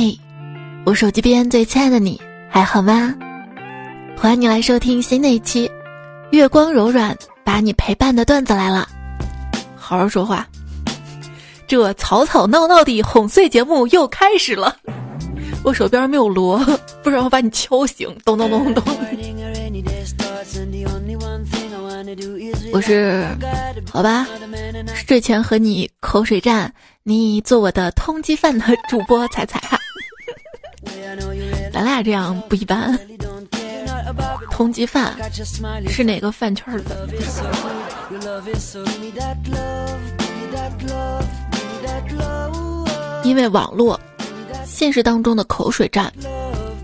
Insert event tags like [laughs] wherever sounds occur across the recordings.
嘿，我手机边最亲爱的你还好吗？欢迎你来收听新的一期《月光柔软把你陪伴的段子》来了。好好说话，这吵吵闹闹的哄睡节目又开始了。我手边没有锣，不然我把你敲醒。咚咚咚咚。我是，好吧，睡前和你口水战，你做我的通缉犯的主播彩彩哈。咱俩这样不一般。通缉犯是哪个饭圈的？因为网络，现实当中的口水战，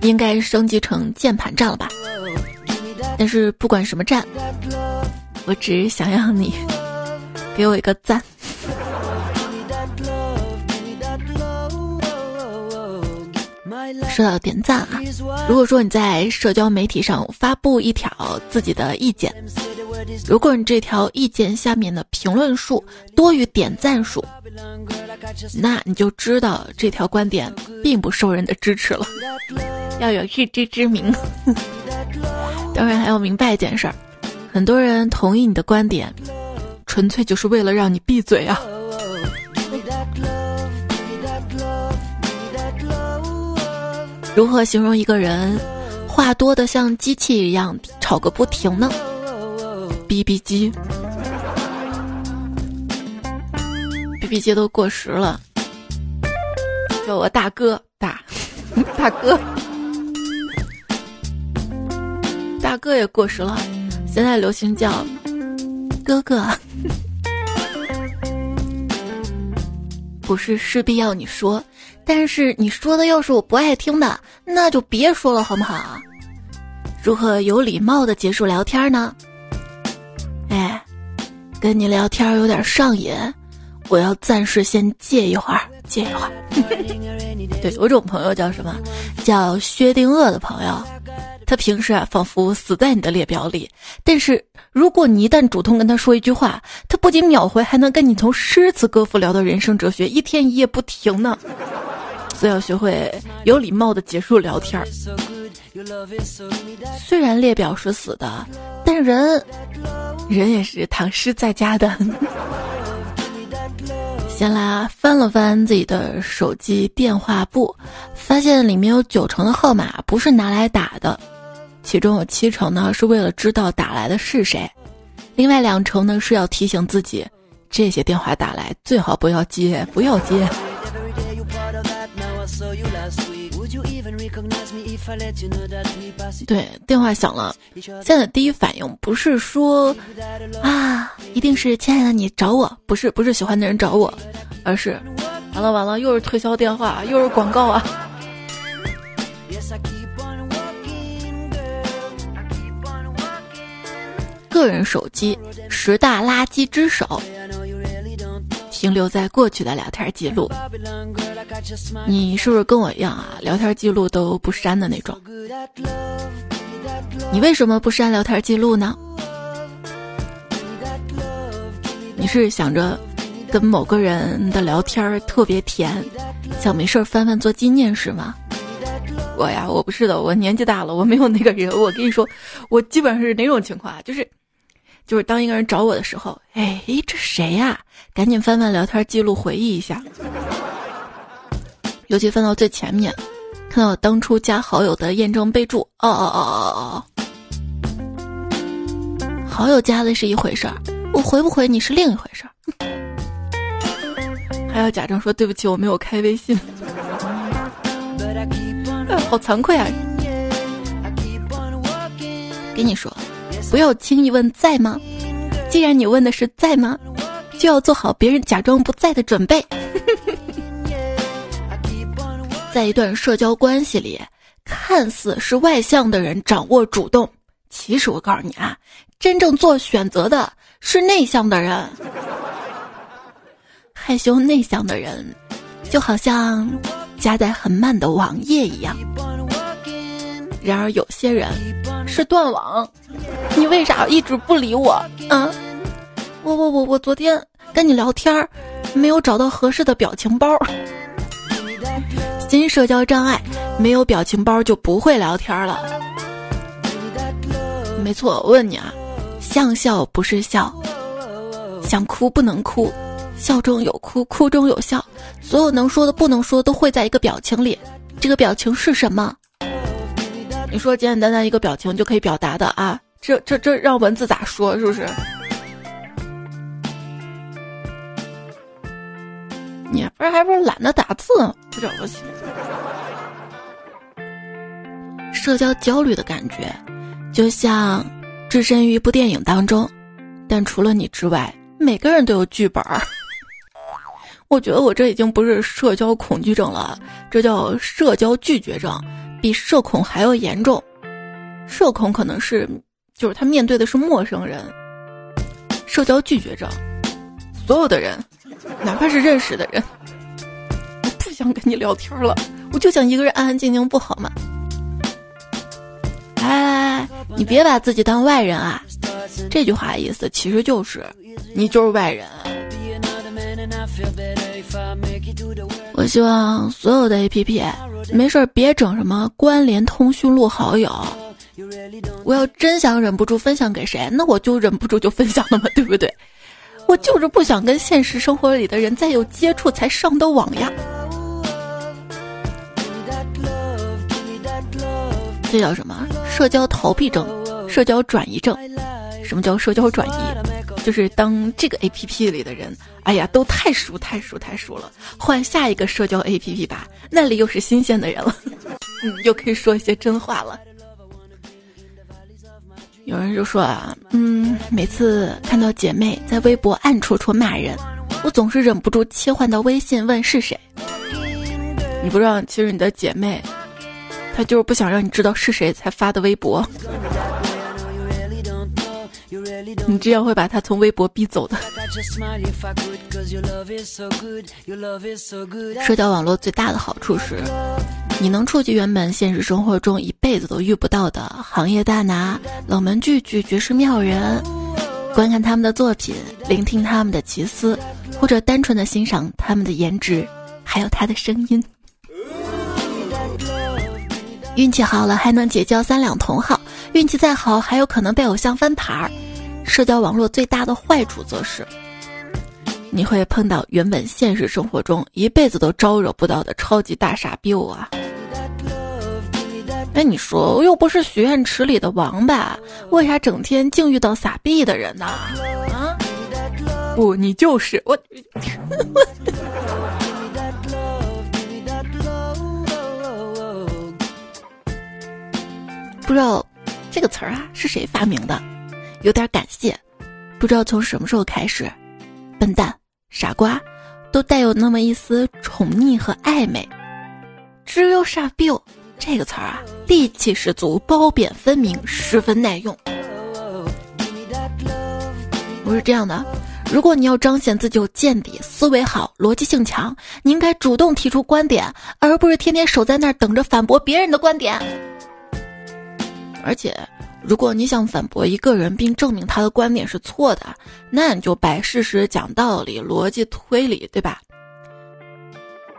应该升级成键盘战了吧？但是不管什么战。我只想要你给我一个赞。说到点赞啊，如果说你在社交媒体上发布一条自己的意见，如果你这条意见下面的评论数多于点赞数，那你就知道这条观点并不受人的支持了，[laughs] 要有自知之明。[laughs] 当然还要明白一件事儿。很多人同意你的观点，纯粹就是为了让你闭嘴啊！如何形容一个人话多的像机器一样吵个不停呢？B B 机，B B 机都过时了，叫我大哥大。[laughs] 大哥，大哥也过时了。现在流行叫哥哥，[laughs] 不是势必要你说，但是你说的要是我不爱听的，那就别说了，好不好？如何有礼貌的结束聊天呢？哎，跟你聊天有点上瘾，我要暂时先借一会儿，借一会儿。[laughs] 对，有种朋友叫什么？叫薛定谔的朋友。他平时啊，仿佛死在你的列表里，但是如果你一旦主动跟他说一句话，他不仅秒回，还能跟你从诗词歌赋聊到人生哲学，一天一夜不停呢。所以要学会有礼貌的结束聊天儿。虽然列表是死的，但人，人也是躺尸在家的。先来翻了翻自己的手机电话簿，发现里面有九成的号码不是拿来打的。其中有七成呢是为了知道打来的是谁，另外两成呢是要提醒自己，这些电话打来最好不要接，不要接。对，电话响了，现在第一反应不是说啊，一定是亲爱的你找我，不是不是喜欢的人找我，而是完了完了，又是推销电话，又是广告啊。个人手机十大垃圾之首，停留在过去的聊天记录。你是不是跟我一样啊？聊天记录都不删的那种。你为什么不删聊天记录呢？你是想着跟某个人的聊天特别甜，想没事翻翻做纪念是吗？我呀，我不是的，我年纪大了，我没有那个人。我跟你说，我基本上是哪种情况啊？就是。就是当一个人找我的时候，哎，这谁呀？赶紧翻翻聊天记录，回忆一下。尤其翻到最前面，看到我当初加好友的验证备注，哦哦哦哦哦，好友加的是一回事儿，我回不回你是另一回事儿。[laughs] 还要假装说对不起，我没有开微信。[laughs] 好惭愧啊！跟你说。不要轻易问在吗？既然你问的是在吗，就要做好别人假装不在的准备。[laughs] 在一段社交关系里，看似是外向的人掌握主动，其实我告诉你啊，真正做选择的是内向的人。[laughs] 害羞内向的人，就好像加载很慢的网页一样。然而有些人是断网，你为啥一直不理我？啊，我我我我昨天跟你聊天儿，没有找到合适的表情包。新社交障碍，没有表情包就不会聊天了。没错，我问你啊，像笑不是笑，想哭不能哭，笑中有哭，哭中有笑，所有能说的不能说都会在一个表情里，这个表情是什么？你说简简单单一个表情就可以表达的啊？这这这让文字咋说？是不是？你不是还不是懒得打字？不了不起。社交焦虑的感觉。就像置身于一部电影当中，但除了你之外，每个人都有剧本儿。我觉得我这已经不是社交恐惧症了，这叫社交拒绝症，比社恐还要严重。社恐可能是就是他面对的是陌生人，社交拒绝症，所有的人，哪怕是认识的人，不想跟你聊天了，我就想一个人安安静静，不好吗？哎，你别把自己当外人啊！这句话意思其实就是你就是外人。我希望所有的 APP 没事儿别整什么关联通讯录好友。我要真想忍不住分享给谁，那我就忍不住就分享了嘛，对不对？我就是不想跟现实生活里的人再有接触才上的网呀。这叫什么？社交逃避症、社交转移症。什么叫社交转移？就是当这个 A P P 里的人，哎呀，都太熟、太熟、太熟了，换下一个社交 A P P 吧，那里又是新鲜的人了，[laughs] 嗯，又可以说一些真话了。有人就说啊，嗯，每次看到姐妹在微博暗戳戳骂人，我总是忍不住切换到微信问是谁。你不知道，其实你的姐妹。她就是不想让你知道是谁才发的微博，你这样会把他从微博逼走的。社交网络最大的好处是，你能触及原本现实生活中一辈子都遇不到的行业大拿、冷门巨巨、绝世妙人，观看他们的作品，聆听他们的奇思，或者单纯的欣赏他们的颜值，还有他的声音。运气好了还能结交三两同好，运气再好还有可能被偶像翻牌儿。社交网络最大的坏处则是，你会碰到原本现实生活中一辈子都招惹不到的超级大傻逼啊！哎，你说我又不是许愿池里的王八，为啥整天净遇到傻逼的人呢？啊？不，你就是我。[laughs] 不知道这个词儿啊是谁发明的，有点感谢。不知道从什么时候开始，笨蛋、傻瓜都带有那么一丝宠溺和暧昧。只有傻逼这个词儿啊，戾气十足，褒贬分明，十分耐用。我是这样的：如果你要彰显自己有见地、思维好、逻辑性强，你应该主动提出观点，而不是天天守在那儿等着反驳别人的观点。而且，如果你想反驳一个人并证明他的观点是错的，那你就摆事实、讲道理、逻辑推理，对吧？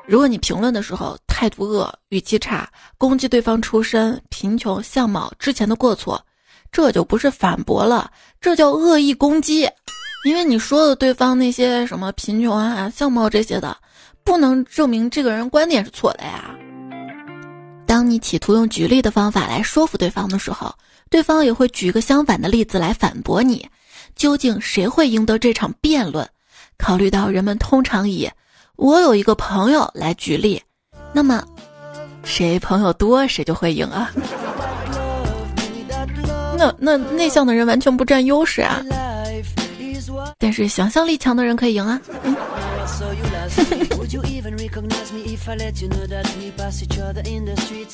如果你评论的时候态度恶、语气差，攻击对方出身、贫穷、相貌、之前的过错，这就不是反驳了，这叫恶意攻击。因为你说的对方那些什么贫穷啊、相貌这些的，不能证明这个人观点是错的呀。当你企图用举例的方法来说服对方的时候，对方也会举一个相反的例子来反驳你。究竟谁会赢得这场辩论？考虑到人们通常以“我有一个朋友”来举例，那么谁朋友多谁就会赢啊？那那内向的人完全不占优势啊！但是想象力强的人可以赢啊！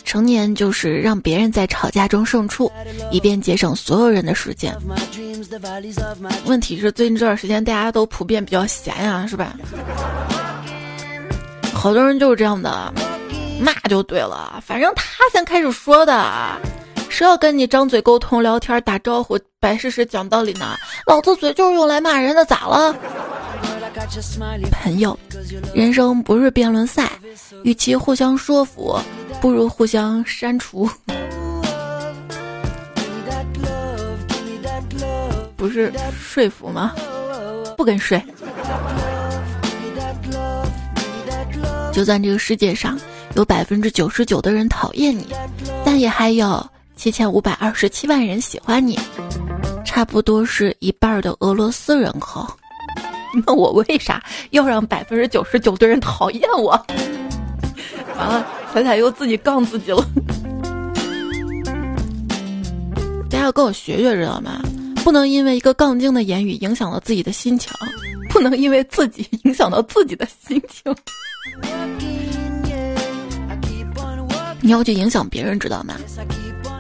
成年就是让别人在吵架中胜出，以便节省所有人的时间。问题是最近这段时间大家都普遍比较闲呀，是吧？好多人就是这样的，骂就对了，反正他先开始说的。谁要跟你张嘴沟通、聊天、打招呼、摆事实、讲道理呢？老子嘴就是用来骂人的，咋了？朋友，人生不是辩论赛，与其互相说服，不如互相删除。不是说服吗？不跟睡。就算这个世界上有百分之九十九的人讨厌你，但也还有七千五百二十七万人喜欢你，差不多是一半的俄罗斯人口。[laughs] 那我为啥要让百分之九十九的人讨厌我？[laughs] 完了，彩彩又自己杠自己了。[laughs] 大家要跟我学学，知道吗？不能因为一个杠精的言语影响了自己的心情，不能因为自己影响到自己的心情。你要去影响别人，知道吗？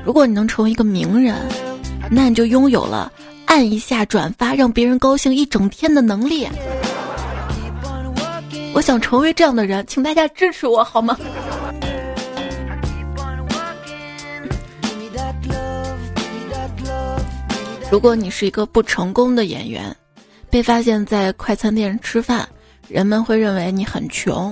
如果你能成为一个名人，那你就拥有了。按一下转发，让别人高兴一整天的能力。我想成为这样的人，请大家支持我好吗？如果你是一个不成功的演员，被发现在快餐店吃饭，人们会认为你很穷；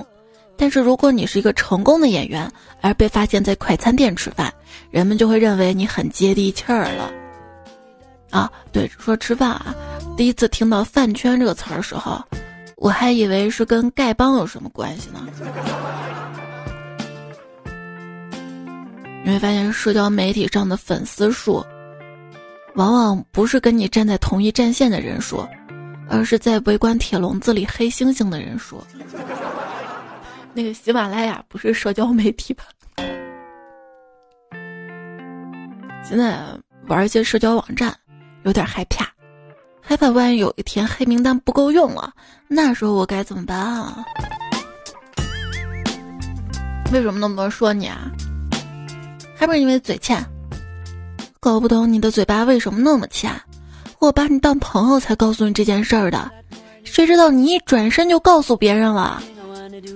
但是如果你是一个成功的演员，而被发现在快餐店吃饭，人们就会认为你很接地气儿了。啊，对，说吃饭啊，第一次听到“饭圈”这个词儿的时候，我还以为是跟丐帮有什么关系呢。你会发现，社交媒体上的粉丝数，往往不是跟你站在同一战线的人数，而是在围观铁笼子里黑猩猩的人数。那个喜马拉雅不是社交媒体吧？现在玩一些社交网站。有点害怕，害怕万一有一天黑名单不够用了，那时候我该怎么办啊？为什么那么多人说你啊？还不是因为嘴欠？搞不懂你的嘴巴为什么那么欠？我把你当朋友才告诉你这件事儿的，谁知道你一转身就告诉别人了？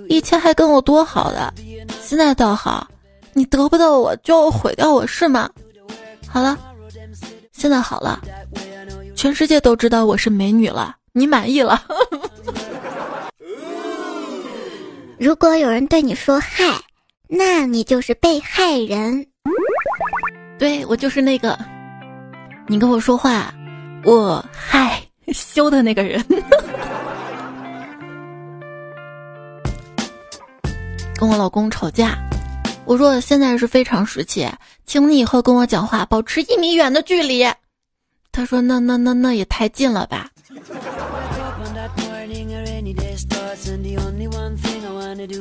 以前还跟我多好的，现在倒好，你得不到我就要毁掉我是吗？好了。现在好了，全世界都知道我是美女了，你满意了？[laughs] 如果有人对你说“嗨”，那你就是被害人。对我就是那个，你跟我说话，我嗨羞的那个人。[laughs] 跟我老公吵架，我说现在是非常时期。请你以后跟我讲话保持一米远的距离。他说：“那那那那也太近了吧。”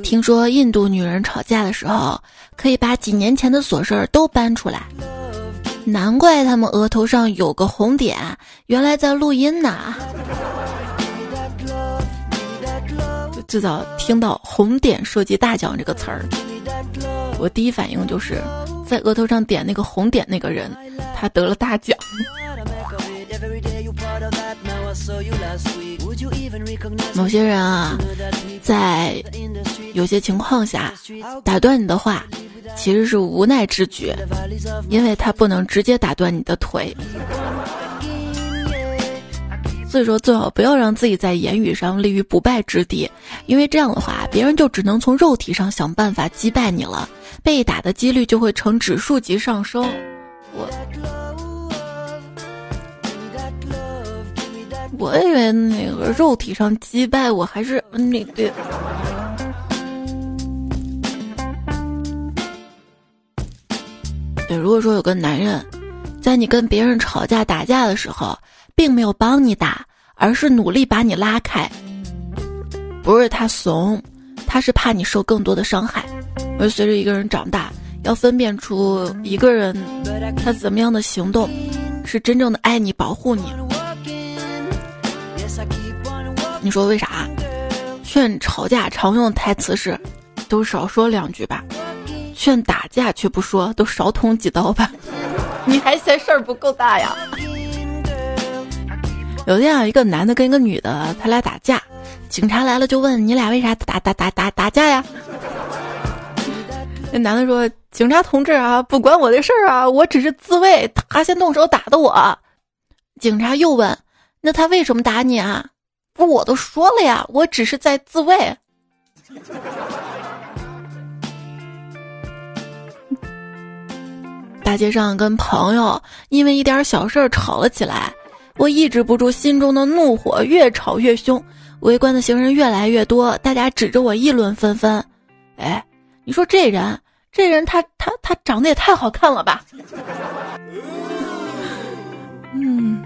听说印度女人吵架的时候可以把几年前的琐事儿都搬出来，难怪他们额头上有个红点，原来在录音呢。最早听到“红点设计大奖”这个词儿，我第一反应就是。在额头上点那个红点那个人，他得了大奖。[laughs] 某些人啊，在有些情况下打断你的话，其实是无奈之举，因为他不能直接打断你的腿。所以说，最好不要让自己在言语上立于不败之地，因为这样的话，别人就只能从肉体上想办法击败你了。被打的几率就会呈指数级上升。我我以为那个肉体上击败我还是那对。对，如果说有个男人，在你跟别人吵架打架的时候，并没有帮你打，而是努力把你拉开，不是他怂，他是怕你受更多的伤害。而随着一个人长大，要分辨出一个人他怎么样的行动是真正的爱你、保护你。你说为啥？劝吵架常用台词是：都少说两句吧；劝打架却不说，都少捅几刀吧。[laughs] 你还嫌事儿不够大呀？有这样一个男的跟一个女的，他俩打架，警察来了就问你俩为啥打打打打打架呀？那男的说：“警察同志啊，不关我的事儿啊，我只是自卫，他先动手打的我。”警察又问：“那他为什么打你啊？”不，我都说了呀，我只是在自卫。[laughs] 大街上跟朋友因为一点小事吵了起来，我抑制不住心中的怒火，越吵越凶。围观的行人越来越多，大家指着我议论纷纷。哎，你说这人，这人他他他长得也太好看了吧？嗯，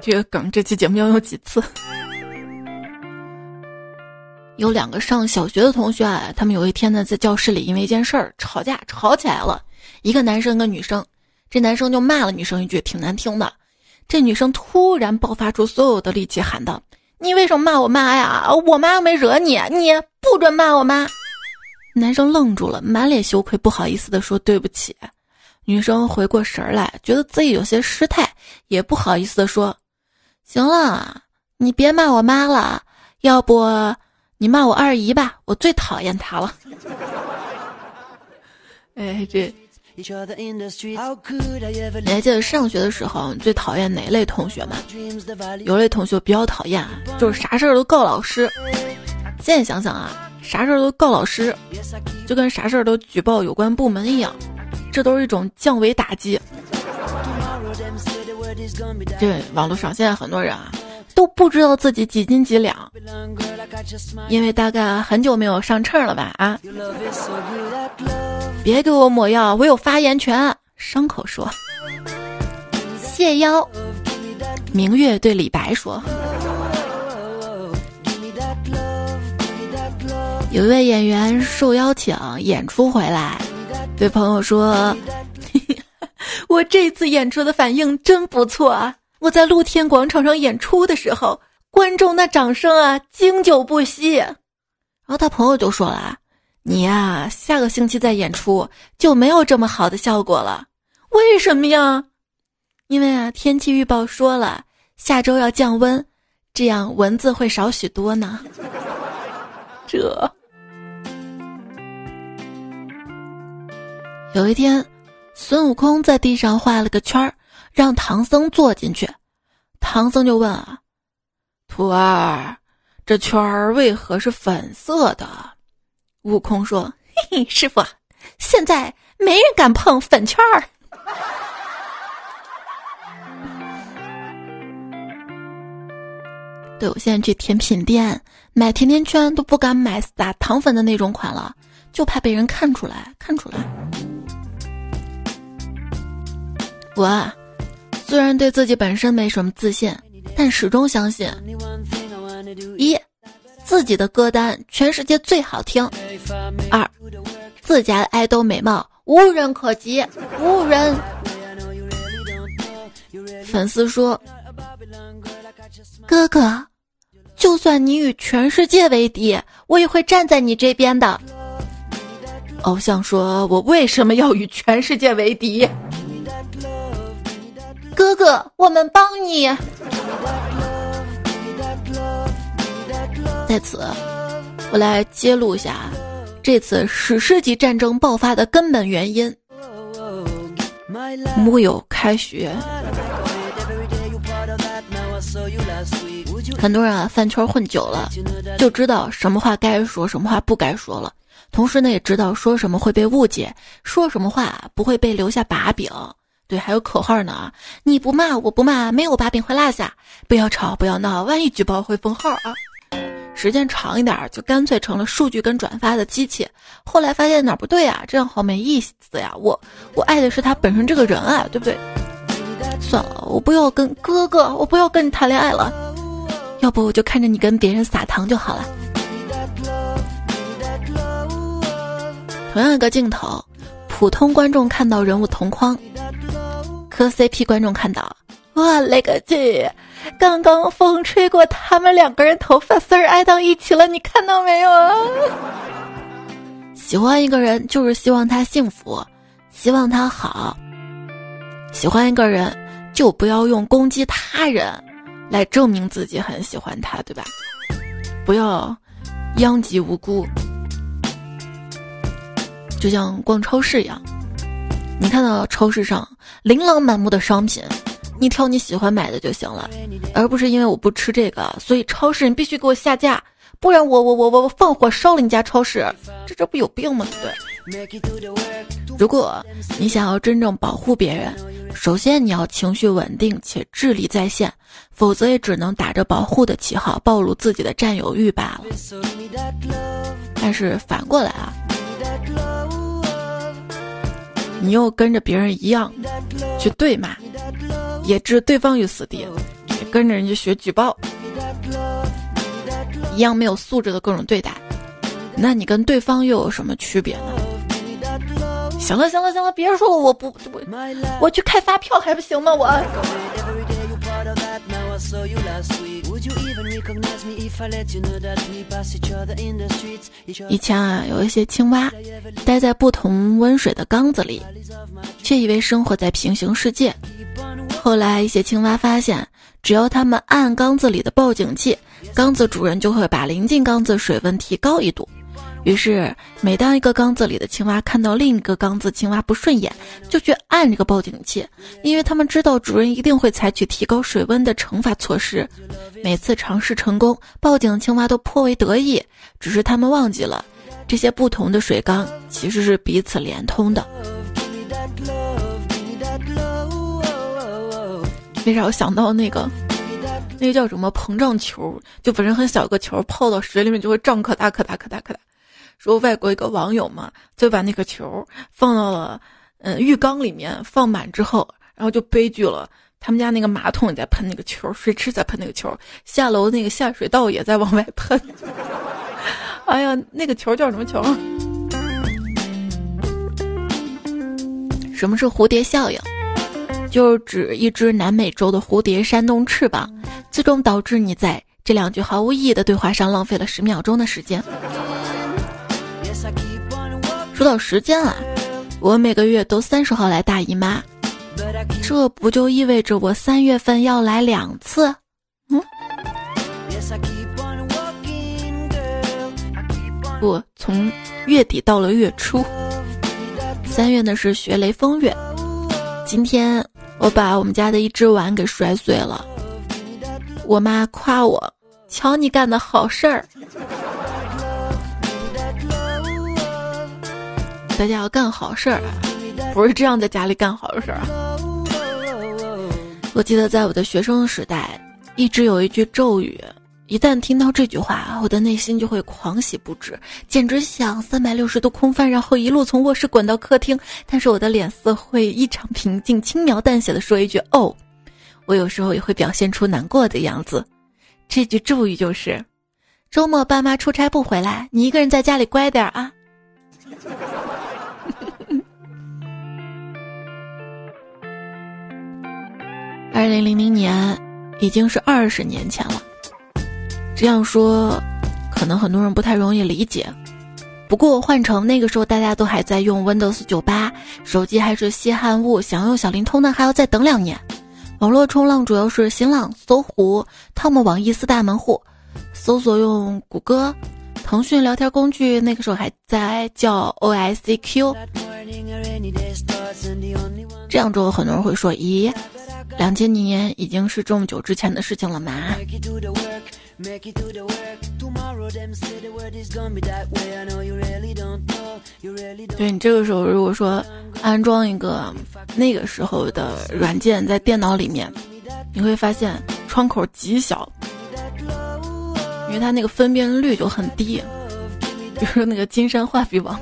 这个梗这期节目要用几次？有两个上小学的同学啊，他们有一天呢在教室里因为一件事儿吵架，吵起来了。一个男生，一个女生，这男生就骂了女生一句挺难听的。这女生突然爆发出所有的力气，喊道：“你为什么骂我妈呀？我妈又没惹你，你不准骂我妈！”男生愣住了，满脸羞愧，不好意思的说：“对不起。”女生回过神来，觉得自己有些失态，也不好意思的说：“行了，你别骂我妈了，要不你骂我二姨吧，我最讨厌她了。[laughs] ”哎，这。你还记得上学的时候，你最讨厌哪类同学吗？有类同学比较讨厌，就是啥事儿都告老师。现在想想啊，啥事儿都告老师，就跟啥事儿都举报有关部门一样，这都是一种降维打击。这网络上现在很多人啊，都不知道自己几斤几两，因为大概很久没有上秤了吧？啊。别给我抹药，我有发言权。伤口说：“谢邀。”明月对李白说：“有一位演员受邀请演出回来，对朋友说：‘ [laughs] 我这次演出的反应真不错啊！我在露天广场上演出的时候，观众那掌声啊，经久不息。’然后他朋友就说了。”你呀，下个星期再演出就没有这么好的效果了。为什么呀？因为啊，天气预报说了下周要降温，这样蚊子会少许多呢。[laughs] 这有一天，孙悟空在地上画了个圈儿，让唐僧坐进去。唐僧就问啊：“徒儿，这圈儿为何是粉色的？”悟空说：“嘿嘿，师傅，现在没人敢碰粉圈儿。[laughs] 对我现在去甜品店买甜甜圈都不敢买撒糖粉的那种款了，就怕被人看出来。看出来，我啊虽然对自己本身没什么自信，但始终相信一。”自己的歌单全世界最好听。二，自家的爱豆美貌无人可及，无人。粉丝说：“哥哥，就算你与全世界为敌，我也会站在你这边的。”偶像说：“我为什么要与全世界为敌？”哥哥，我们帮你。在此，我来揭露一下这次史诗级战争爆发的根本原因：木有开学。很多人啊，饭圈混久了，就知道什么话该说，什么话不该说了。同时呢，也知道说什么会被误解，说什么话不会被留下把柄。对，还有口号呢啊你不骂，我不骂，没有把柄会落下。不要吵，不要闹，万一举报会封号啊。时间长一点，就干脆成了数据跟转发的机器。后来发现哪不对啊？这样好没意思呀！我我爱的是他本身这个人啊，对不对？算了，我不要跟哥哥，我不要跟你谈恋爱了。要不我就看着你跟别人撒糖就好了。同样一个镜头，普通观众看到人物同框，磕 CP 观众看到，我勒个去！刚刚风吹过，他们两个人头发丝儿挨到一起了，你看到没有啊？喜欢一个人就是希望他幸福，希望他好。喜欢一个人就不要用攻击他人来证明自己很喜欢他，对吧？不要殃及无辜。就像逛超市一样，你看到超市上琳琅满目的商品。你挑你喜欢买的就行了，而不是因为我不吃这个，所以超市你必须给我下架。不然我我我我我放火烧了你家超市，这这不有病吗？对不对？如果你想要真正保护别人，首先你要情绪稳定且智力在线，否则也只能打着保护的旗号暴露自己的占有欲罢了。但是反过来啊，你又跟着别人一样去对骂，也置对方于死地，也跟着人家学举报，一样没有素质的各种对待，那你跟对方又有什么区别呢？行了行了行了，别说了我不不，我去开发票还不行吗？我。So you last week Would you even recognize me if I let you know that we pass each other in the streets 以前啊，有一些青蛙待在不同温水的缸子里，却以为生活在平行世界。后来，一些青蛙发现，只要他们按缸子里的报警器，缸子主人就会把临近缸子水温提高一度。于是，每当一个缸子里的青蛙看到另一个缸子青蛙不顺眼，就去按这个报警器，因为他们知道主人一定会采取提高水温的惩罚措施。每次尝试成功，报警青蛙都颇为得意。只是他们忘记了，这些不同的水缸其实是彼此连通的。为啥我想到那个，那个叫什么膨胀球？就本身很小个球，泡到水里面就会胀可大可大可大可大。说外国一个网友嘛，就把那个球放到了嗯浴缸里面，放满之后，然后就悲剧了。他们家那个马桶也在喷那个球，水池在喷那个球，下楼那个下水道也在往外喷。[laughs] 哎呀，那个球叫什么球？什么是蝴蝶效应？就是指一只南美洲的蝴蝶扇动翅膀，最终导致你在这两句毫无意义的对话上浪费了十秒钟的时间。说到时间啊，我每个月都三十号来大姨妈，这不就意味着我三月份要来两次？嗯，不，从月底到了月初，三月呢是学雷锋月。今天我把我们家的一只碗给摔碎了，我妈夸我，瞧你干的好事儿。大家要干好事儿，不是这样在家里干好事儿！我记得在我的学生时代，一直有一句咒语，一旦听到这句话，我的内心就会狂喜不止，简直想三百六十度空翻，然后一路从卧室滚到客厅。但是我的脸色会异常平静，轻描淡写的说一句：“哦。”我有时候也会表现出难过的样子。这句咒语就是：周末爸妈出差不回来，你一个人在家里乖点儿啊。二零零零年已经是二十年前了，这样说可能很多人不太容易理解。不过换成那个时候大家都还在用 Windows 九八，手机还是稀罕物，想用小灵通呢还要再等两年。网络冲浪主要是新浪、搜狐、汤姆网易四大门户，搜索用谷歌、腾讯聊天工具，那个时候还在叫 OICQ。这样之后很多人会说：“咦？”两千年已经是这么久之前的事情了吗？对你这个时候，如果说安装一个那个时候的软件在电脑里面，你会发现窗口极小，因为它那个分辨率就很低。比如说那个金山画笔王。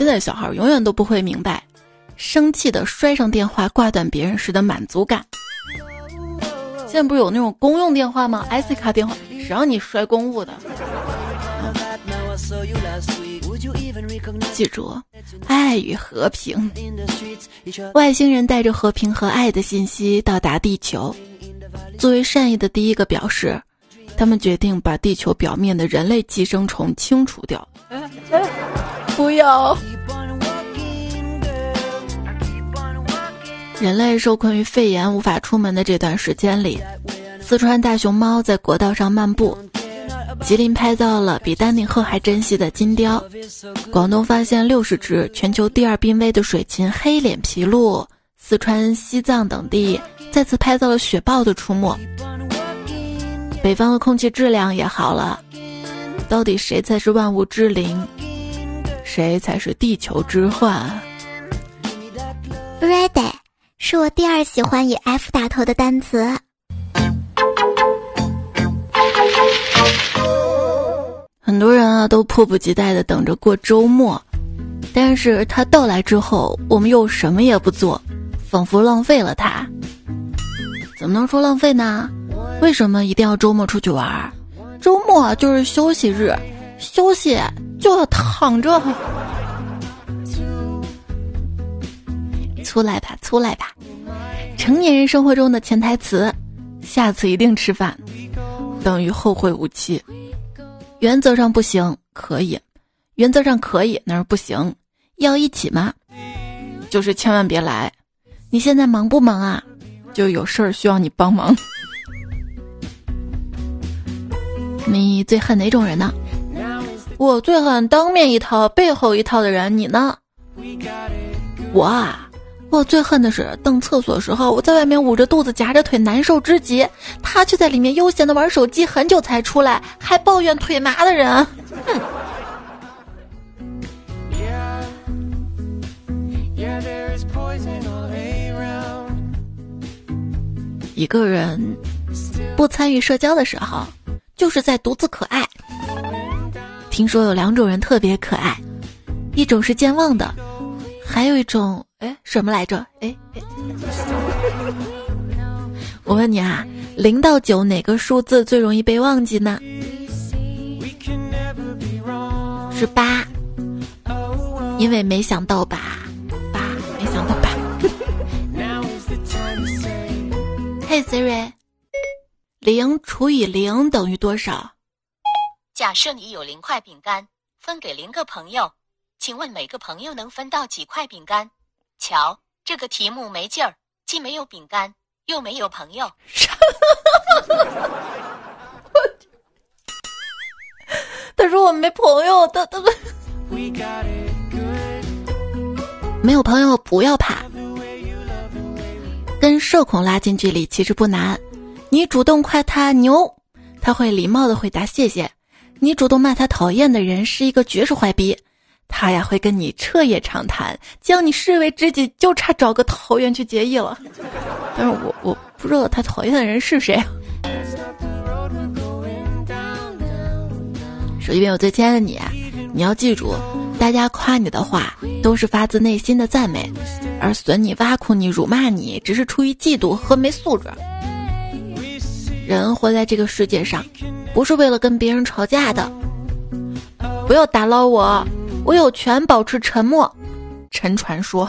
现在小孩永远都不会明白，生气的摔上电话挂断别人时的满足感。现在不是有那种公用电话吗？IC 卡电话，谁让你摔公务的？记住，爱与和平。外星人带着和平和爱的信息到达地球，作为善意的第一个表示，他们决定把地球表面的人类寄生虫清除掉。不要！人类受困于肺炎无法出门的这段时间里，四川大熊猫在国道上漫步，吉林拍到了比丹顶鹤还珍惜的金雕，广东发现六十只全球第二濒危的水禽黑脸琵鹭，四川、西藏等地再次拍到了雪豹的出没。北方的空气质量也好了，到底谁才是万物之灵？谁才是地球之患？Ready 是我第二喜欢以 F 打头的单词。很多人啊都迫不及待的等着过周末，但是它到来之后，我们又什么也不做，仿佛浪费了它。怎么能说浪费呢？为什么一定要周末出去玩？周末就是休息日，休息就要躺着。出来吧，出来吧！成年人生活中的潜台词：下次一定吃饭，等于后会无期。原则上不行，可以；原则上可以，那是不行。要一起吗？就是千万别来。你现在忙不忙啊？就有事儿需要你帮忙。你最恨哪种人呢？我最恨当面一套背后一套的人。你呢？我啊，我最恨的是等厕所的时候，我在外面捂着肚子夹着腿难受之极，他却在里面悠闲的玩手机，很久才出来，还抱怨腿麻的人。哼。一个人不参与社交的时候。就是在独自可爱。听说有两种人特别可爱，一种是健忘的，还有一种哎什么来着？哎，我问你啊，零到九哪个数字最容易被忘记呢？是八，因为没想到吧，八没想到吧。[laughs] 嘿，Siri。零除以零等于多少？假设你有零块饼干，分给零个朋友，请问每个朋友能分到几块饼干？瞧，这个题目没劲儿，既没有饼干，又没有朋友。[laughs] 他说我没朋友，他他们 [laughs] 没有朋友不要怕，跟社恐拉近距离其实不难。你主动夸他牛，他会礼貌的回答谢谢；你主动骂他讨厌的人是一个绝世坏逼，他呀会跟你彻夜长谈，将你视为知己，就差找个桃园去结义了。但是我我不知道他讨厌的人是谁。手机边有最亲爱的你，你要记住，大家夸你的话都是发自内心的赞美，而损你、挖苦你、辱骂你，只是出于嫉妒和没素质。人活在这个世界上，不是为了跟别人吵架的。不要打捞我，我有权保持沉默。沉船说。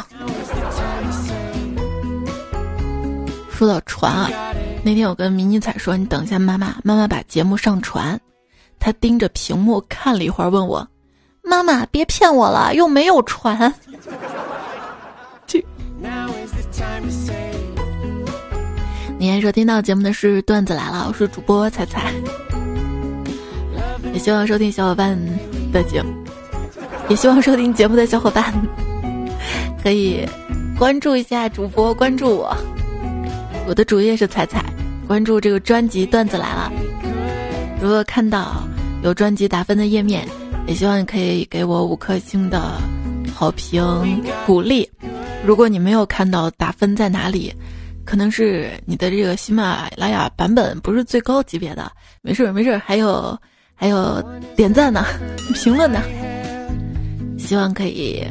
说到船啊，那天我跟迷你彩说：“你等一下，妈妈，妈妈把节目上传。”他盯着屏幕看了一会儿，问我：“妈妈，别骗我了，又没有船。[laughs] ”这。你现在收听到节目的是段子来了，我是主播彩彩。也希望收听小伙伴的节目，也希望收听节目的小伙伴可以关注一下主播，关注我。我的主页是彩彩，关注这个专辑段子来了。如果看到有专辑打分的页面，也希望你可以给我五颗星的好评鼓励。如果你没有看到打分在哪里？可能是你的这个喜马拉雅版本不是最高级别的，没事没事，还有还有点赞呢，[laughs] 评论呢，希望可以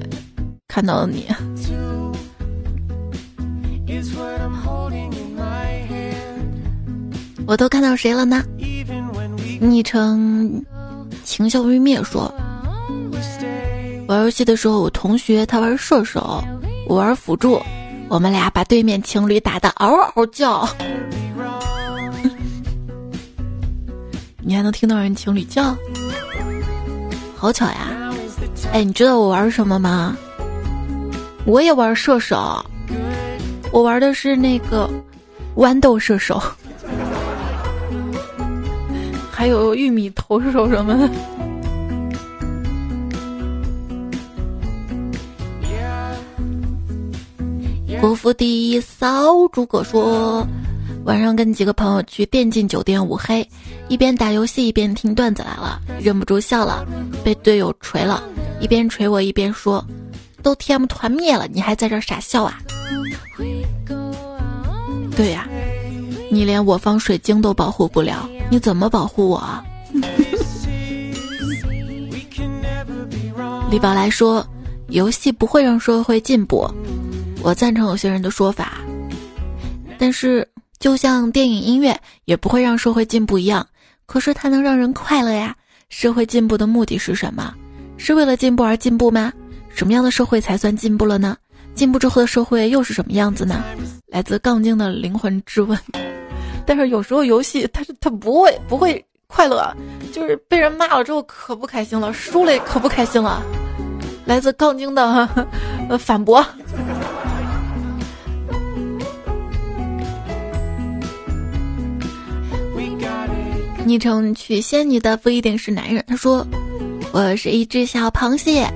看到你。我都看到谁了呢？昵称情笑欲灭说，玩游戏的时候，我同学他玩射手，我玩辅助。我们俩把对面情侣打得嗷嗷叫，[laughs] 你还能听到人情侣叫，好巧呀！哎，你知道我玩什么吗？我也玩射手，我玩的是那个豌豆射手，[laughs] 还有玉米投射手什么的。国服第一骚诸葛说，晚上跟几个朋友去电竞酒店五黑，一边打游戏一边听段子来了，忍不住笑了，被队友锤了，一边锤我一边说，都 TM 团灭了，你还在这傻笑啊？对呀，你连我方水晶都保护不了，你怎么保护我啊？李宝来说，游戏不会让社会进步，我赞成有些人的说法。但是，就像电影、音乐也不会让社会进步一样，可是它能让人快乐呀。社会进步的目的是什么？是为了进步而进步吗？什么样的社会才算进步了呢？进步之后的社会又是什么样子呢？来自杠精的灵魂质问。[laughs] 但是有时候游戏它是它不会不会快乐，就是被人骂了之后可不开心了，输了也可不开心了。来自杠精的 [laughs] 呃反驳。昵称曲仙女的不一定是男人。他说：“我是一只小螃蟹，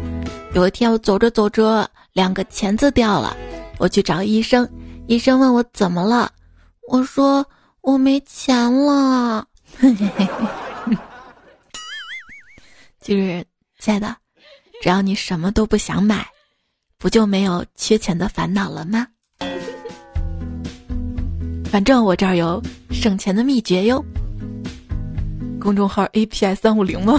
有一天我走着走着。”两个钳子掉了，我去找医生。医生问我怎么了，我说我没钱了。[laughs] 就是，亲爱的，只要你什么都不想买，不就没有缺钱的烦恼了吗？反正我这儿有省钱的秘诀哟。公众号 A P I 三五零吗？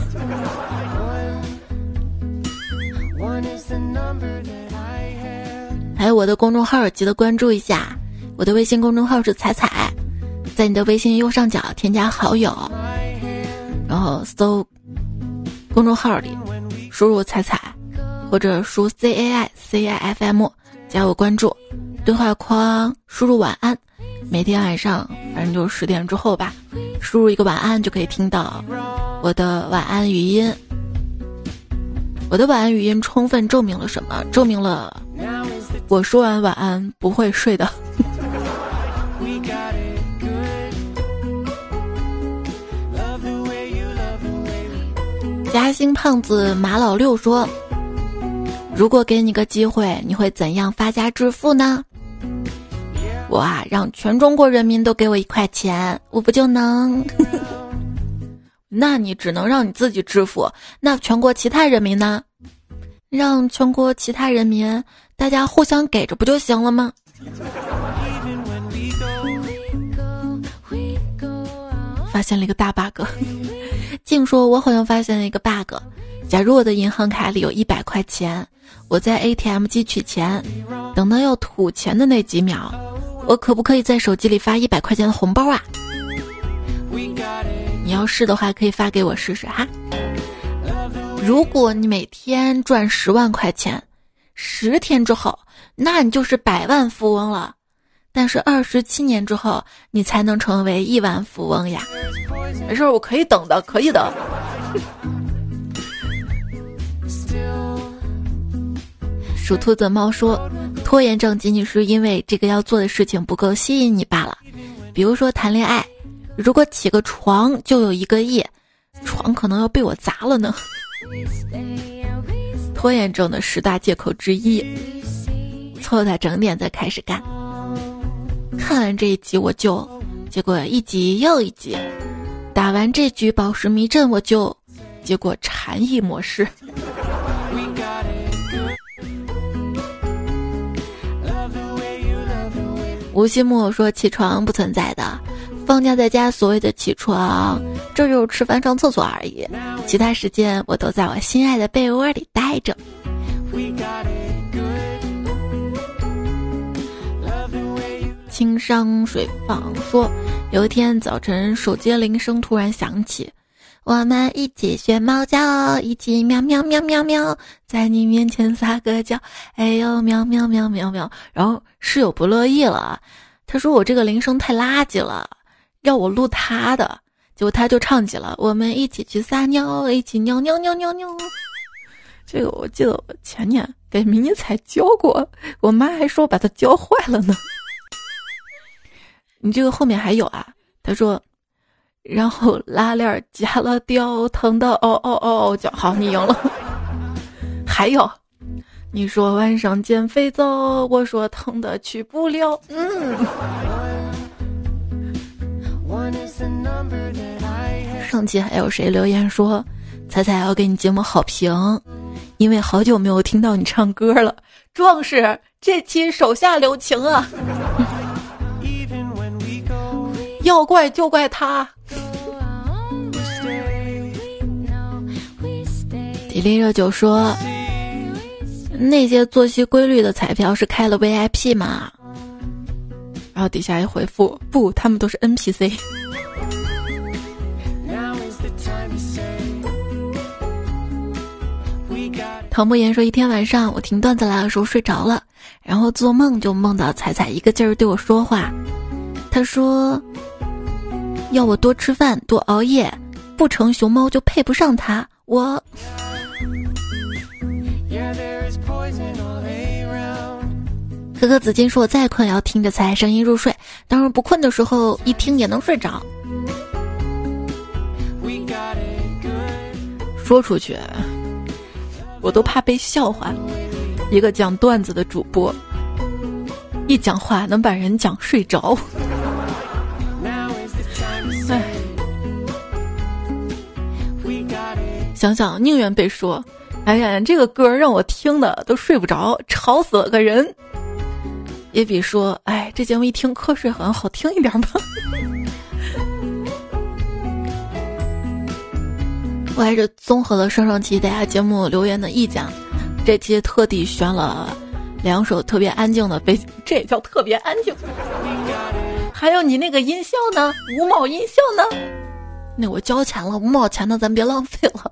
还有我的公众号，记得关注一下。我的微信公众号是彩彩，在你的微信右上角添加好友，然后搜公众号里输入彩彩，或者输 C A I C I F M 加我关注。对话框输入晚安，每天晚上反正就十点之后吧，输入一个晚安就可以听到我的晚安语音。我的晚安语音充分证明了什么？证明了。我说完晚安不会睡的。嘉兴胖子马老六说：“如果给你个机会，你会怎样发家致富呢？”我啊，让全中国人民都给我一块钱，我不就能？[laughs] 那你只能让你自己支付。那全国其他人民呢？让全国其他人民。大家互相给着不就行了吗？发现了一个大 bug，静说：“我好像发现了一个 bug。假如我的银行卡里有一百块钱，我在 ATM 机取钱，等到要吐钱的那几秒，我可不可以在手机里发一百块钱的红包啊？你要试的话，可以发给我试试哈。如果你每天赚十万块钱。”十天之后，那你就是百万富翁了。但是二十七年之后，你才能成为亿万富翁呀。没事，我可以等的，可以的。[laughs] 属兔子猫说，拖延症仅仅是因为这个要做的事情不够吸引你罢了。比如说谈恋爱，如果起个床就有一个亿，床可能要被我砸了呢。[laughs] 拖延症的十大借口之一，凑到整点再开始干。看完这一集我就，结果一集又一集，打完这局宝石迷阵我就，结果禅意模式。吴昕木说起床不存在的。放假在家，所谓的起床，这就是吃饭、上厕所而已。其他时间，我都在我心爱的被窝里待着。轻伤水放说，有一天早晨，手机铃声突然响起，我们一起学猫叫，一起喵喵喵喵喵，在你面前撒个娇，哎呦喵喵喵喵喵。然后室友不乐意了，他说我这个铃声太垃圾了。要我录他的，结果他就唱起了“我们一起去撒尿，一起尿尿尿尿尿”。这个我记得我前年给迷你彩教过，我妈还说把它教坏了呢。你这个后面还有啊？他说，然后拉链夹了掉，疼的嗷嗷嗷嗷叫。好，你赢了。[laughs] 还有，你说晚上减肥皂，我说疼的去不了。嗯。上期还有谁留言说，彩彩要给你节目好评，因为好久没有听到你唱歌了。壮士，这期手下留情啊！要怪就怪他。迪丽热酒说，那些作息规律的彩票是开了 VIP 吗？然后底下一回复，不，他们都是 NPC。唐慕言说：“一天晚上，我听段子来的时候睡着了，然后做梦就梦到彩彩一个劲儿对我说话。他说，要我多吃饭，多熬夜，不成熊猫就配不上他。我。”可可紫金说：“我再困也要听着才声音入睡，当然不困的时候一听也能睡着。”说出去。我都怕被笑话。一个讲段子的主播，一讲话能把人讲睡着。哎，想想宁愿被说，哎呀，这个歌让我听的都睡不着，吵死了个人。也比说，哎，这节目一听瞌睡好像好听一点吧。[laughs] 我还是综合了上上期大家节目留言的意见，这期特地选了两首特别安静的背景，这也叫特别安静。还有你那个音效呢？五毛音效呢？那我交钱了，五毛钱的咱别浪费了。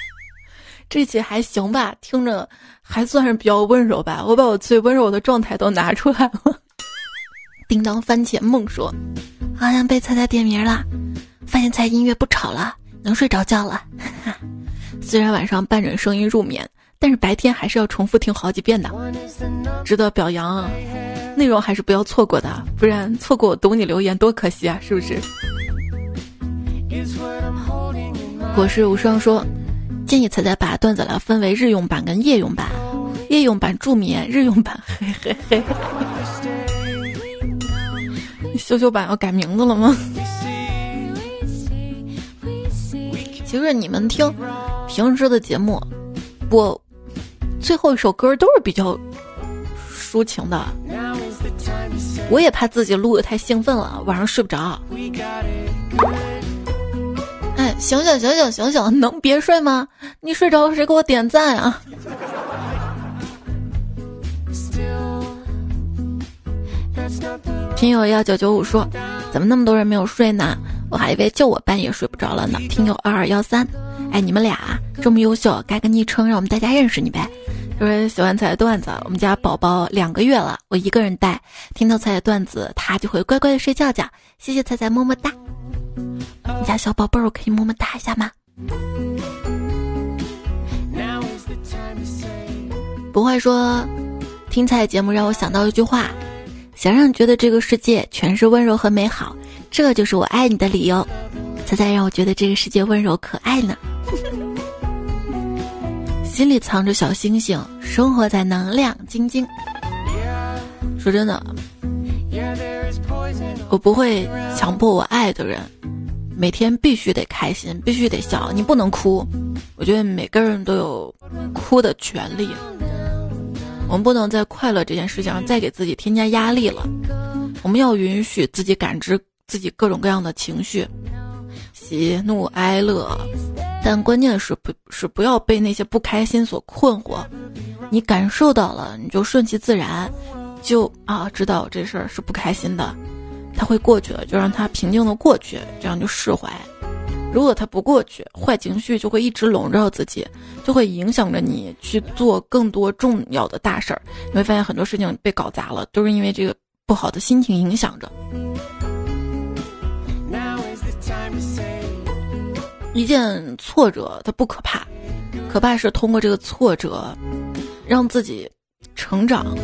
[laughs] 这期还行吧，听着还算是比较温柔吧。我把我最温柔的状态都拿出来了。[laughs] 叮当番茄梦说，好像被菜菜点名了，发现菜音乐不吵了。能睡着觉了，[laughs] 虽然晚上伴着声音入眠，但是白天还是要重复听好几遍的，值得表扬啊。内容还是不要错过的，不然错过我读你留言多可惜啊，是不是？我是无双说，建议彩彩把段子来分为日用版跟夜用版，夜用版助眠，日用版 [laughs] 嘿嘿嘿。你羞羞版要改名字了吗？其实你们听平时的节目，我最后一首歌都是比较抒情的。我也怕自己录的太兴奋了，晚上睡不着。哎，醒醒醒醒醒醒，能别睡吗？你睡着谁给我点赞啊？听友幺九九五说，怎么那么多人没有睡呢？我还以为就我半夜睡不着了呢。听友二二幺三，哎，你们俩这么优秀，改个昵称让我们大家认识你呗。说喜欢彩的段子，我们家宝宝两个月了，我一个人带，听到彩的段子，他就会乖乖的睡觉觉。谢谢彩彩，么么哒。你家小宝贝儿，我可以么么哒一下吗？不会说，听彩节目让我想到一句话，想让你觉得这个世界全是温柔和美好。这就是我爱你的理由，才才让我觉得这个世界温柔可爱呢。心里藏着小星星，生活在能量晶晶。说真的，我不会强迫我爱的人每天必须得开心，必须得笑。你不能哭，我觉得每个人都有哭的权利。我们不能在快乐这件事情上再给自己添加压力了。我们要允许自己感知。自己各种各样的情绪，喜怒哀乐，但关键是不是不要被那些不开心所困惑。你感受到了，你就顺其自然，就啊知道这事儿是不开心的，它会过去的，就让它平静的过去，这样就释怀。如果它不过去，坏情绪就会一直笼罩自己，就会影响着你去做更多重要的大事儿。你会发现很多事情被搞砸了，都是因为这个不好的心情影响着。一件挫折，它不可怕，可怕是通过这个挫折，让自己成长，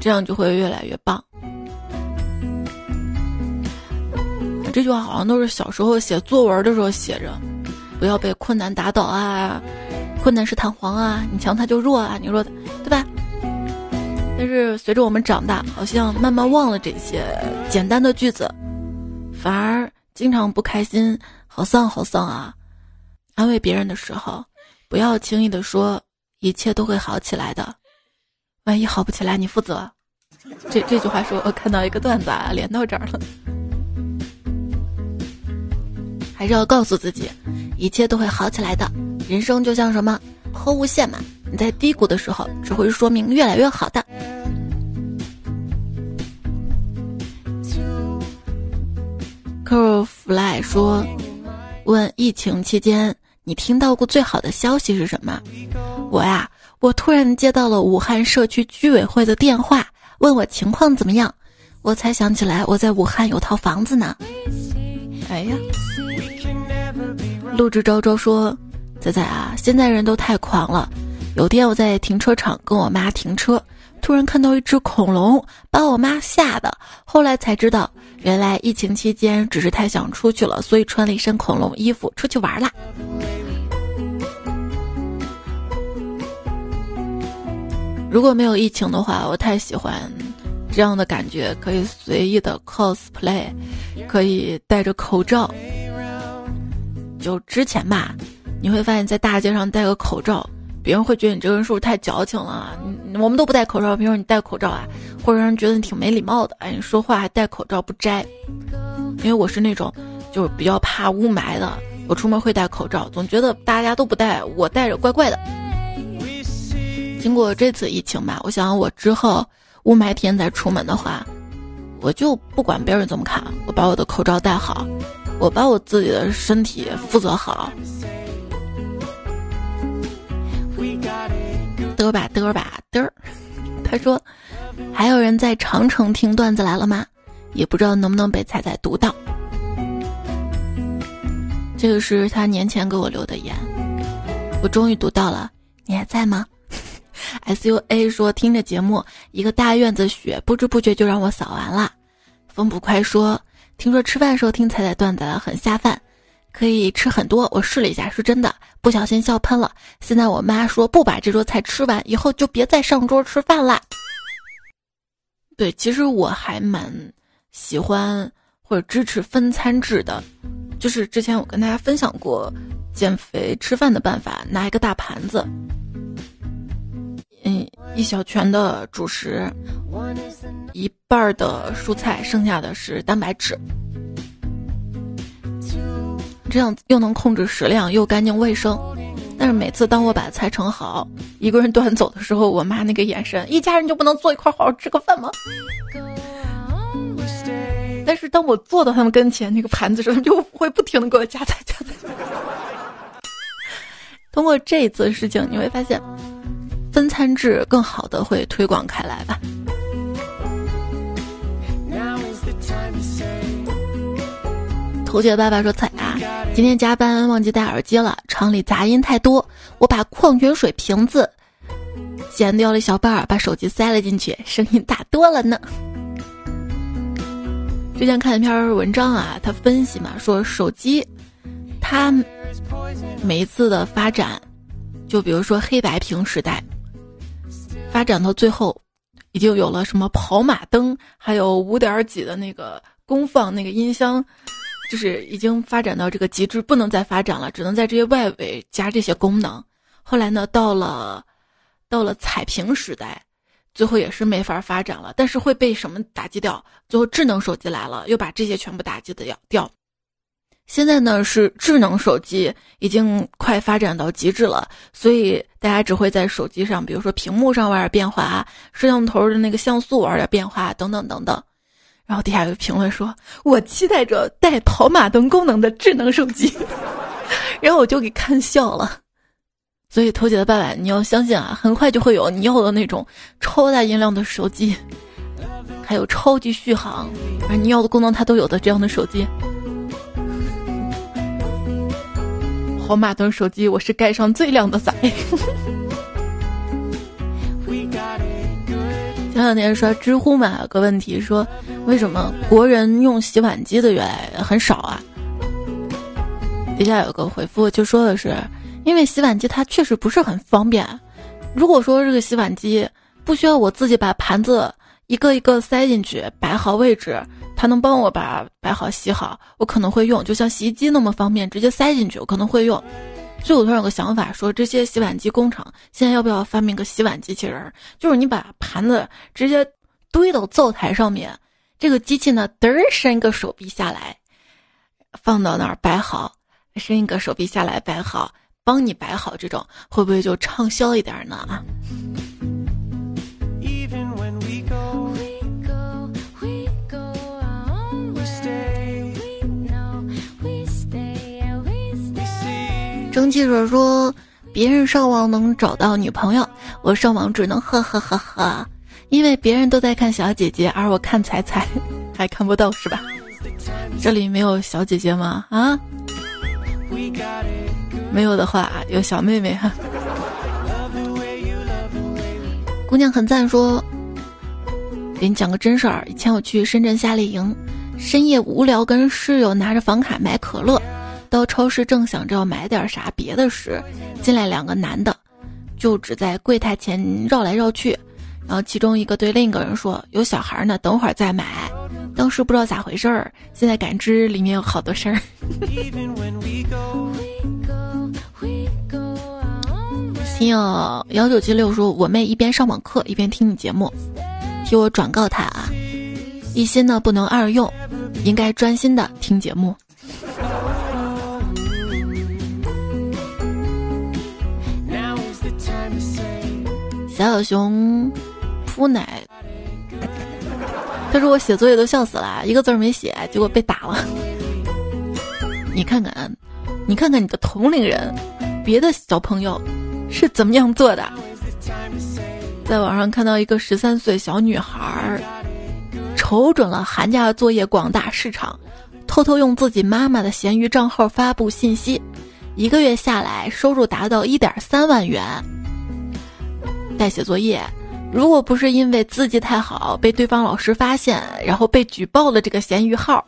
这样就会越来越棒。这句话好像都是小时候写作文的时候写着，不要被困难打倒啊，困难是弹簧啊，你强他就弱啊，你弱的，对吧？但是随着我们长大，好像慢慢忘了这些简单的句子，反而经常不开心，好丧好丧啊！安慰别人的时候，不要轻易的说一切都会好起来的，万一好不起来，你负责。这这句话说，我看到一个段子啊，连到这儿了。还是要告诉自己，一切都会好起来的。人生就像什么抛物线嘛，你在低谷的时候，只会说明越来越好的。Curfly 说：“问疫情期间你听到过最好的消息是什么？”我呀，我突然接到了武汉社区居委会的电话，问我情况怎么样，我才想起来我在武汉有套房子呢。哎呀。陆志昭昭说：“仔仔啊，现在人都太狂了。有天我在停车场跟我妈停车，突然看到一只恐龙，把我妈吓的。后来才知道，原来疫情期间只是太想出去了，所以穿了一身恐龙衣服出去玩啦。如果没有疫情的话，我太喜欢这样的感觉，可以随意的 cosplay，可以戴着口罩。”就之前吧，你会发现在大街上戴个口罩，别人会觉得你这个人是不是太矫情了？我们都不戴口罩，凭什么你戴口罩啊？或者让人觉得你挺没礼貌的。哎，你说话还戴口罩不摘，因为我是那种就是比较怕雾霾的，我出门会戴口罩，总觉得大家都不戴，我戴着怪怪的。经过这次疫情吧，我想我之后雾霾天再出门的话，我就不管别人怎么看，我把我的口罩戴好。我把我自己的身体负责好，嘚吧嘚吧嘚儿。他说：“还有人在长城听段子来了吗？也不知道能不能被彩彩读到。”这个是他年前给我留的言，我终于读到了。你还在吗？S U A 说：“听着节目，一个大院子雪不知不觉就让我扫完了。”风不快说。听说吃饭时候听彩彩段子很下饭，可以吃很多。我试了一下，是真的，不小心笑喷了。现在我妈说不把这桌菜吃完，以后就别再上桌吃饭啦。对，其实我还蛮喜欢或者支持分餐制的，就是之前我跟大家分享过减肥吃饭的办法，拿一个大盘子。一小拳的主食，一半的蔬菜，剩下的是蛋白质，这样又能控制食量，又干净卫生。但是每次当我把菜盛好，一个人端走的时候，我妈那个眼神，一家人就不能坐一块好好吃个饭吗？但是当我坐到他们跟前，那个盘子上就会不停的给我夹菜夹菜。通过这一次事情，你会发现。分餐制更好的会推广开来吧。头姐爸爸说：“彩啊，今天加班忘记戴耳机了，厂里杂音太多，我把矿泉水瓶子剪掉了一小半儿，把手机塞了进去，声音大多了呢。”之前看一篇文章啊，他分析嘛，说手机它每一次的发展，就比如说黑白屏时代。发展到最后，已经有了什么跑马灯，还有五点几的那个功放那个音箱，就是已经发展到这个极致，不能再发展了，只能在这些外围加这些功能。后来呢，到了到了彩屏时代，最后也是没法发展了，但是会被什么打击掉？最后智能手机来了，又把这些全部打击的掉掉。现在呢是智能手机已经快发展到极致了，所以大家只会在手机上，比如说屏幕上玩点变化，摄像头的那个像素玩点变化，等等等等。然后底下有评论说：“我期待着带跑马灯功能的智能手机。[laughs] ”然后我就给看笑了。所以头姐的爸爸，你要相信啊，很快就会有你要的那种超大音量的手机，还有超级续航，而你要的功能它都有的这样的手机。跑马灯手机，我是盖上最靓的仔。前两天刷知乎嘛，有个问题说，为什么国人用洗碗机的越来很少啊？底下有个回复就说的是，因为洗碗机它确实不是很方便。如果说这个洗碗机不需要我自己把盘子一个一个塞进去摆好位置，它能帮我把摆好洗好，我可能会用。就像洗衣机那么方便，直接塞进去，我可能会用。所以我突然有个想法，说这些洗碗机工厂现在要不要发明个洗碗机器人？就是你把盘子直接堆到灶台上面，这个机器呢，嘚儿伸一个手臂下来，放到那儿摆好，伸一个手臂下来摆好，帮你摆好，这种会不会就畅销一点呢？啊？生气者说：“别人上网能找到女朋友，我上网只能呵呵呵呵，因为别人都在看小姐姐，而我看彩彩 [laughs] 还看不到，是吧？这里没有小姐姐吗？啊？没有的话，有小妹妹哈。”姑娘很赞说：“给你讲个真事儿，以前我去深圳夏令营，深夜无聊，跟室友拿着房卡买可乐。”到超市正想着要买点啥别的时，进来两个男的，就只在柜台前绕来绕去，然后其中一个对另一个人说：“有小孩呢，等会儿再买。”当时不知道咋回事儿，现在感知里面有好多事儿。听友幺九七六说：“我妹一边上网课一边听你节目，替我转告她啊，一心呢不能二用，应该专心的听节目。”小小熊扑奶，他说我写作业都笑死了，一个字儿没写，结果被打了。你看看，你看看你的同龄人，别的小朋友是怎么样做的？在网上看到一个十三岁小女孩，瞅准了寒假作业广大市场，偷偷用自己妈妈的闲鱼账号发布信息，一个月下来收入达到一点三万元。代写作业，如果不是因为字迹太好被对方老师发现，然后被举报了这个闲鱼号，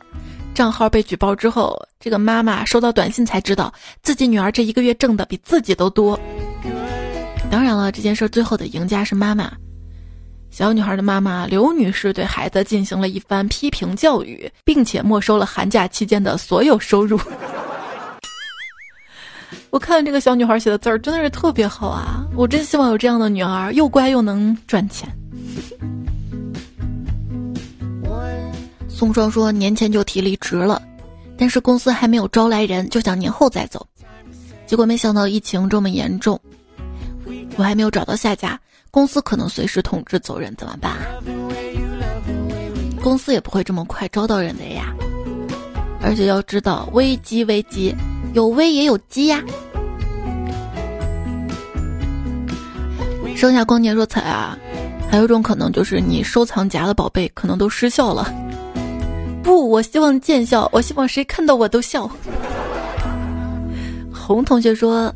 账号被举报之后，这个妈妈收到短信才知道自己女儿这一个月挣的比自己都多。当然了，这件事最后的赢家是妈妈。小女孩的妈妈刘女士对孩子进行了一番批评教育，并且没收了寒假期间的所有收入。我看这个小女孩写的字儿真的是特别好啊！我真希望有这样的女儿，又乖又能赚钱。宋双说年前就提离职了，但是公司还没有招来人，就想年后再走。结果没想到疫情这么严重，我还没有找到下家，公司可能随时通知走人，怎么办？公司也不会这么快招到人的呀！而且要知道，危机危机。有威也有机呀！剩下光年说彩啊，还有一种可能就是你收藏夹的宝贝可能都失效了。不，我希望见效，我希望谁看到我都笑。[laughs] 红同学说，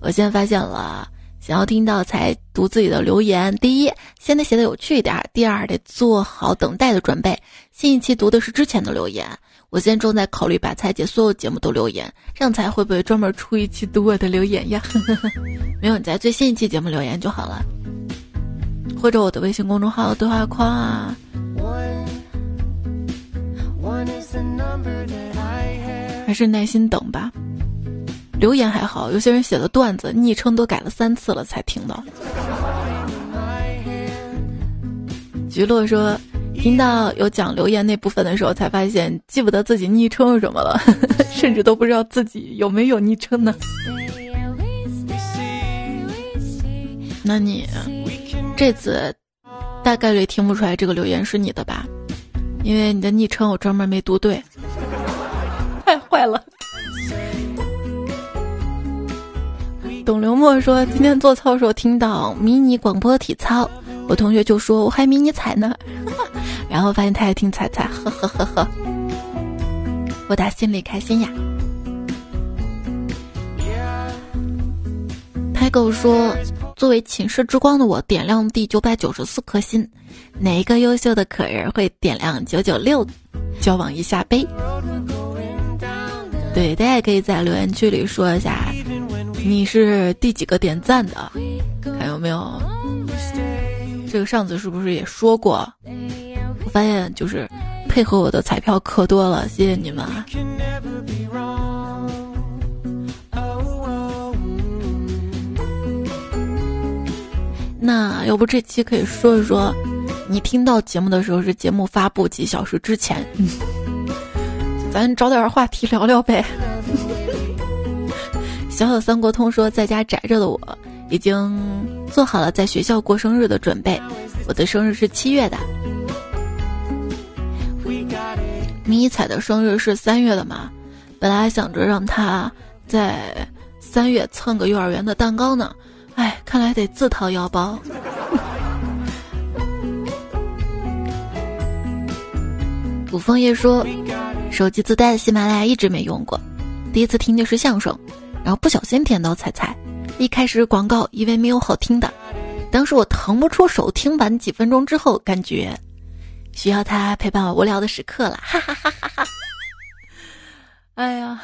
我现在发现了，想要听到才读自己的留言。第一，先得写的有趣一点；第二，得做好等待的准备。新一期读的是之前的留言。我现在正在考虑把蔡姐所有节目都留言，这样才会不会专门出一期读我的留言呀？[laughs] 没有，你在最新一期节目留言就好了，或者我的微信公众号对话框啊。还是耐心等吧。留言还好，有些人写的段子昵称都改了三次了才听到。[laughs] 菊落说。听到有讲留言那部分的时候，才发现记不得自己昵称是什么了，[laughs] 甚至都不知道自己有没有昵称呢。那你这次大概率听不出来这个留言是你的吧？因为你的昵称我专门没读对，[laughs] 太坏了。董刘墨说，今天做操时候听到迷你广播体操。我同学就说我还迷你彩呢，然后发现他也听彩彩，呵呵呵呵，我打心里开心呀。太狗说，作为寝室之光的我，点亮第九百九十四颗心，哪一个优秀的可人会点亮九九六？交往一下呗。对，大家也可以在留言区里说一下，你是第几个点赞的？看有没有？这个上次是不是也说过？我发现就是配合我的彩票可多了，谢谢你们。那要不这期可以说一说，你听到节目的时候是节目发布几小时之前？嗯 [laughs] 咱找点话题聊聊呗。小小三国通说，在家宅着的我已经做好了在学校过生日的准备。我的生日是七月的，迷彩的生日是三月的嘛？本来想着让他在三月蹭个幼儿园的蛋糕呢。哎，看来得自掏腰包。古枫叶说，手机自带的喜马拉雅一直没用过，第一次听的是相声，然后不小心点到彩彩，一开始广告以为没有好听的，当时我腾不出手，听完几分钟之后，感觉需要他陪伴我无聊的时刻了，哈哈哈哈哈！哎呀。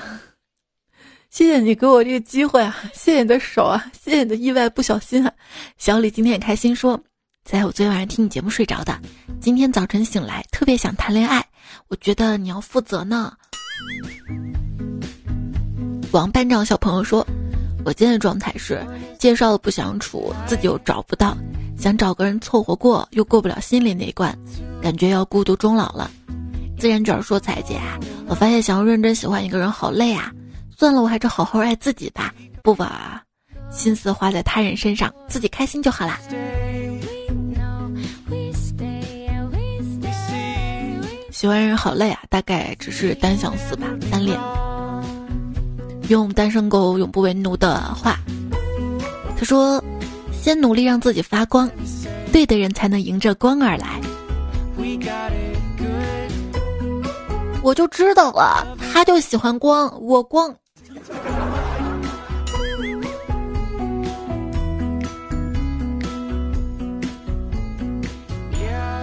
谢谢你给我这个机会啊！谢谢你的手啊！谢谢你的意外不小心啊！小李今天也开心说，在我昨天晚上听你节目睡着的，今天早晨醒来特别想谈恋爱，我觉得你要负责呢。王班长小朋友说，我今天的状态是介绍了不想处，自己又找不到，想找个人凑合过，又过不了心里那一关，感觉要孤独终老了。自然卷说彩姐，我发现想要认真喜欢一个人好累啊。算了，我还是好好爱自己吧，不把心思花在他人身上，自己开心就好啦。喜欢人好累啊，大概只是单相思吧，单恋。用单身狗永不为奴的话，他说：“先努力让自己发光，对的人才能迎着光而来。”我就知道了，他就喜欢光，我光。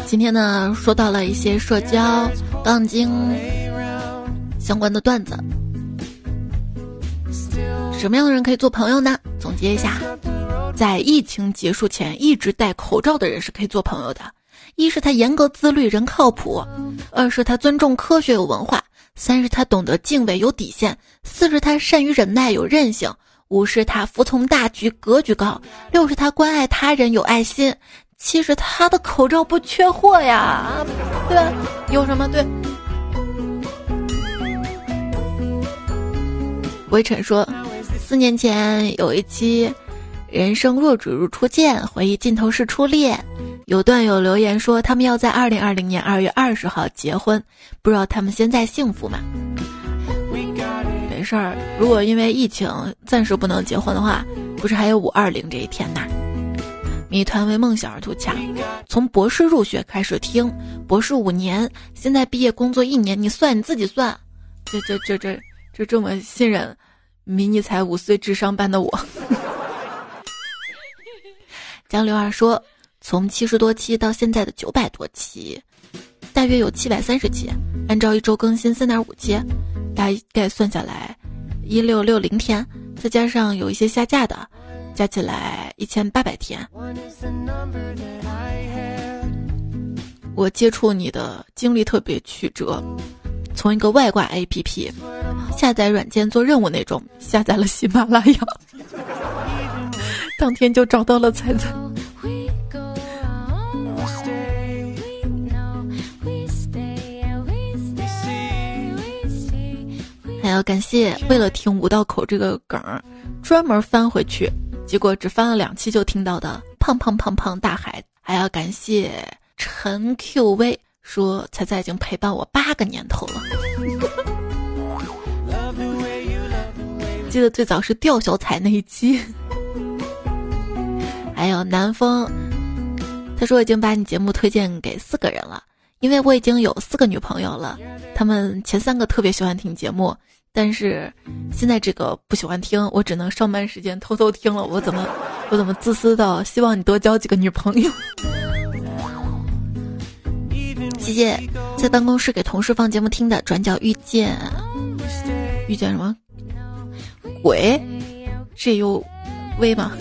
今天呢，说到了一些社交、杠精相关的段子。什么样的人可以做朋友呢？总结一下，在疫情结束前一直戴口罩的人是可以做朋友的。一是他严格自律，人靠谱；二是他尊重科学，有文化。三是他懂得敬畏有底线，四是他善于忍耐有韧性，五是他服从大局格局高，六是他关爱他人有爱心，七是他的口罩不缺货呀，对吧？有什么对？微尘说，四年前有一期《人生若只如初见》，回忆尽头是初恋。有段友留言说，他们要在二零二零年二月二十号结婚，不知道他们现在幸福吗？没事儿，如果因为疫情暂时不能结婚的话，不是还有五二零这一天呐？谜团为梦想而图强，从博士入学开始听，博士五年，现在毕业工作一年，你算你自己算，这这这这这这么信任迷你才五岁智商班的我。江流儿说。从七十多期到现在的九百多期，大约有七百三十期。按照一周更新三点五期，大概算下来一六六零天，再加上有一些下架的，加起来一千八百天。我接触你的经历特别曲折，从一个外挂 APP 下载软件做任务那种，下载了喜马拉雅，[laughs] 当天就找到了彩彩。还要感谢为了听五道口这个梗儿，专门翻回去，结果只翻了两期就听到的胖胖胖胖大海。还要感谢陈 QV 说彩彩已经陪伴我八个年头了。记得最早是吊小彩那一期。还有南风，他说已经把你节目推荐给四个人了，因为我已经有四个女朋友了，他们前三个特别喜欢听节目。但是现在这个不喜欢听，我只能上班时间偷偷听了。我怎么我怎么自私到希望你多交几个女朋友？谢谢在办公室给同事放节目听的转角遇见遇见什么鬼？这又微吗？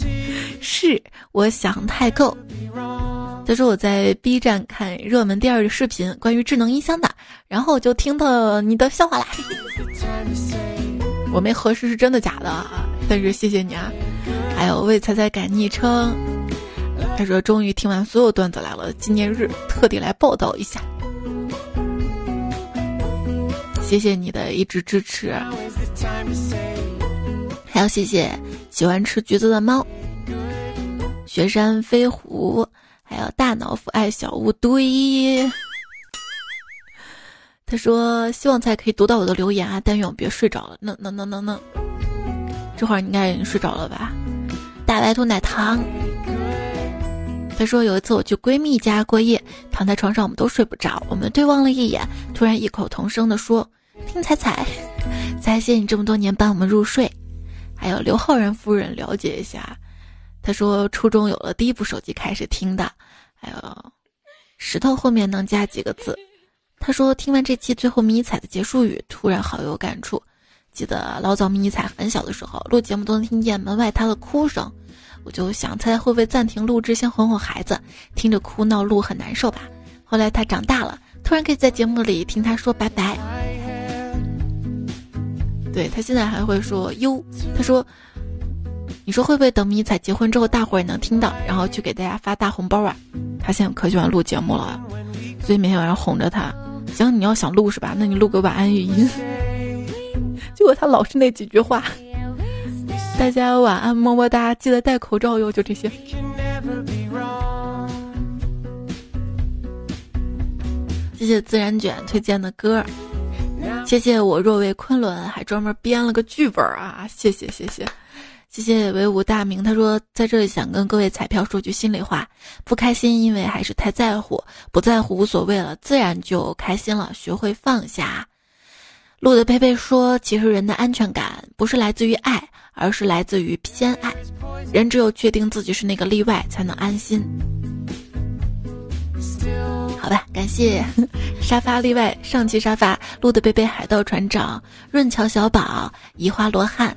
[laughs] 是我想太够。他说我在 B 站看热门第二个视频，关于智能音箱的，然后我就听到你的笑话啦。我没核实是真的假的，但是谢谢你啊。还有为猜猜改昵称，他说终于听完所有段子来了，纪念日特地来报道一下。谢谢你的一直支持，还要谢谢喜欢吃橘子的猫，雪山飞狐。还有大脑腐爱小乌堆，[laughs] 他说希望才可以读到我的留言啊，但愿我别睡着了。能能能能能，这会儿应该已经睡着了吧？大白兔奶糖，他说有一次我去闺蜜家过夜，躺在床上我们都睡不着，我们对望了一眼，突然异口同声的说：“听彩彩，感谢你这么多年伴我们入睡。”还有刘浩然夫人了解一下。他说：“初中有了第一部手机开始听的，还有石头后面能加几个字。”他说：“听完这期最后迷彩的结束语，突然好有感触。记得老早迷彩很小的时候，录节目都能听见门外他的哭声，我就想猜会不会暂停录制，先哄哄孩子，听着哭闹录很难受吧。后来他长大了，突然可以在节目里听他说拜拜。对他现在还会说哟，他说。”你说会不会等迷彩结婚之后，大伙儿也能听到，然后去给大家发大红包啊？他现在可喜欢录节目了，所以每天晚上哄着他。行，你要想录是吧？那你录个晚安语音。[laughs] 结果他老是那几句话。大家晚安，么么哒，记得戴口罩哟，就这些。谢谢自然卷推荐的歌，谢谢我若为昆仑还专门编了个剧本啊！谢谢谢谢。谢谢唯吾大名，他说在这里想跟各位彩票说句心里话，不开心因为还是太在乎，不在乎无所谓了，自然就开心了。学会放下。路的佩佩说，其实人的安全感不是来自于爱，而是来自于偏爱。人只有确定自己是那个例外，才能安心。好吧，感谢沙发例外上期沙发路的贝贝海盗船长润桥小宝移花罗汉。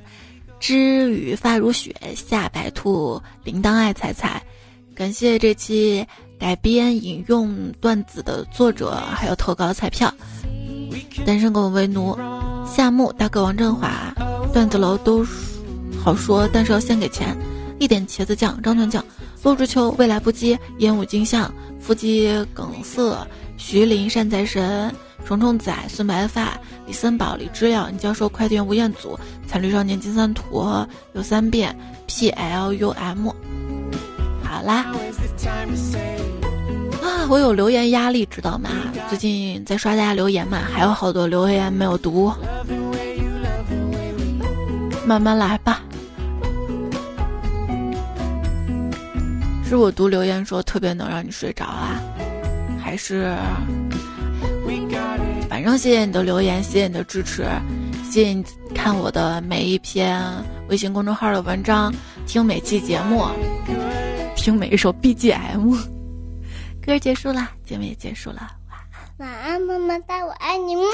知雨发如雪，夏白兔铃铛爱踩踩，感谢这期改编引用段子的作者，还有投稿的彩票。单身狗为奴，夏木大哥王振华，段子楼都好说，但是要先给钱。一点茄子酱，张团酱，陆之秋未来不羁，烟雾镜像，腹肌梗塞，徐林善财神。虫虫仔、孙白发、李森宝、李知了、你教授、快递员吴彦祖、残绿少年金三图、有三遍、P L U M。好啦，啊，我有留言压力，知道吗？最近在刷大家留言嘛，还有好多留言没有读，慢慢来吧。是我读留言说特别能让你睡着啊，还是？反正谢谢你的留言，谢谢你的支持，谢谢你看我的每一篇微信公众号的文章，听每期节目，听每一首 BGM。歌结束了，节目也结束了，晚安，晚安，么么哒，我爱你们。